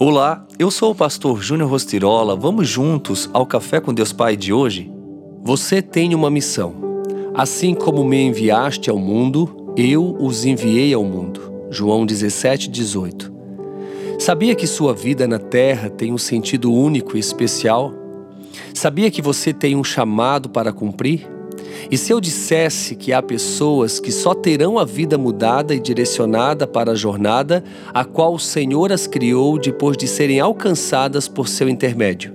Olá, eu sou o pastor Júnior Rostirola. Vamos juntos ao Café com Deus Pai de hoje? Você tem uma missão. Assim como me enviaste ao mundo, eu os enviei ao mundo. João 17, 18. Sabia que sua vida na terra tem um sentido único e especial? Sabia que você tem um chamado para cumprir? E se eu dissesse que há pessoas que só terão a vida mudada e direcionada para a jornada a qual o Senhor as criou depois de serem alcançadas por seu intermédio?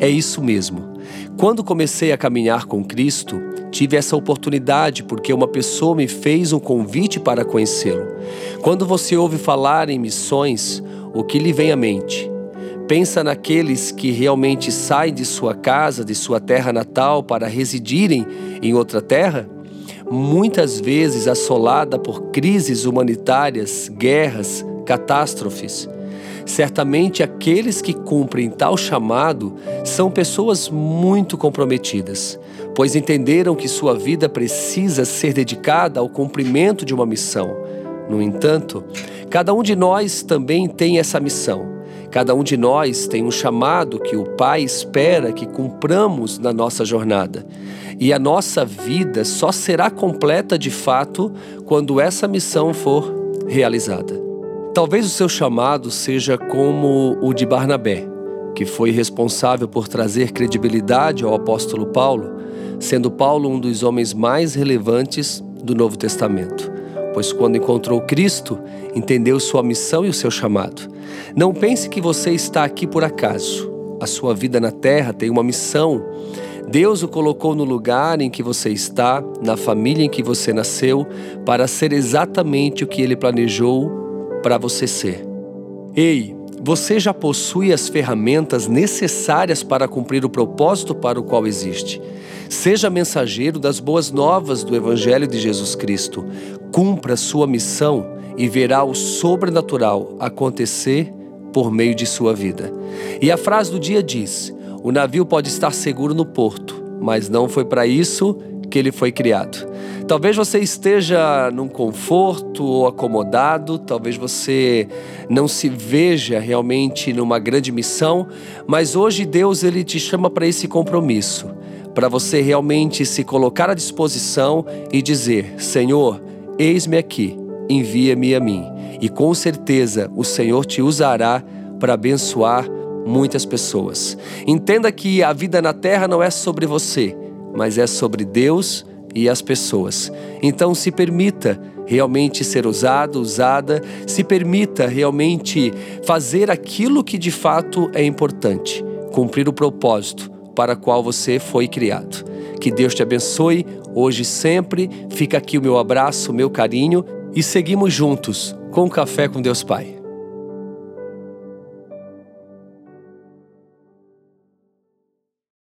É isso mesmo. Quando comecei a caminhar com Cristo, tive essa oportunidade porque uma pessoa me fez um convite para conhecê-lo. Quando você ouve falar em missões, o que lhe vem à mente? Pensa naqueles que realmente saem de sua casa, de sua terra natal, para residirem em outra terra? Muitas vezes assolada por crises humanitárias, guerras, catástrofes. Certamente aqueles que cumprem tal chamado são pessoas muito comprometidas, pois entenderam que sua vida precisa ser dedicada ao cumprimento de uma missão. No entanto, cada um de nós também tem essa missão Cada um de nós tem um chamado que o Pai espera que cumpramos na nossa jornada. E a nossa vida só será completa de fato quando essa missão for realizada. Talvez o seu chamado seja como o de Barnabé, que foi responsável por trazer credibilidade ao apóstolo Paulo, sendo Paulo um dos homens mais relevantes do Novo Testamento pois quando encontrou Cristo, entendeu sua missão e o seu chamado. Não pense que você está aqui por acaso. A sua vida na terra tem uma missão. Deus o colocou no lugar em que você está, na família em que você nasceu, para ser exatamente o que ele planejou para você ser. Ei, você já possui as ferramentas necessárias para cumprir o propósito para o qual existe. Seja mensageiro das boas novas do Evangelho de Jesus Cristo. Cumpra sua missão e verá o sobrenatural acontecer por meio de sua vida. E a frase do dia diz: O navio pode estar seguro no porto, mas não foi para isso que ele foi criado. Talvez você esteja num conforto ou acomodado, talvez você não se veja realmente numa grande missão, mas hoje Deus ele te chama para esse compromisso, para você realmente se colocar à disposição e dizer: Senhor, eis-me aqui, envia-me a mim. E com certeza o Senhor te usará para abençoar muitas pessoas. Entenda que a vida na terra não é sobre você, mas é sobre Deus e as pessoas. Então se permita realmente ser usado, usada, se permita realmente fazer aquilo que de fato é importante, cumprir o propósito para qual você foi criado. Que Deus te abençoe hoje e sempre. Fica aqui o meu abraço, o meu carinho e seguimos juntos com o Café com Deus Pai.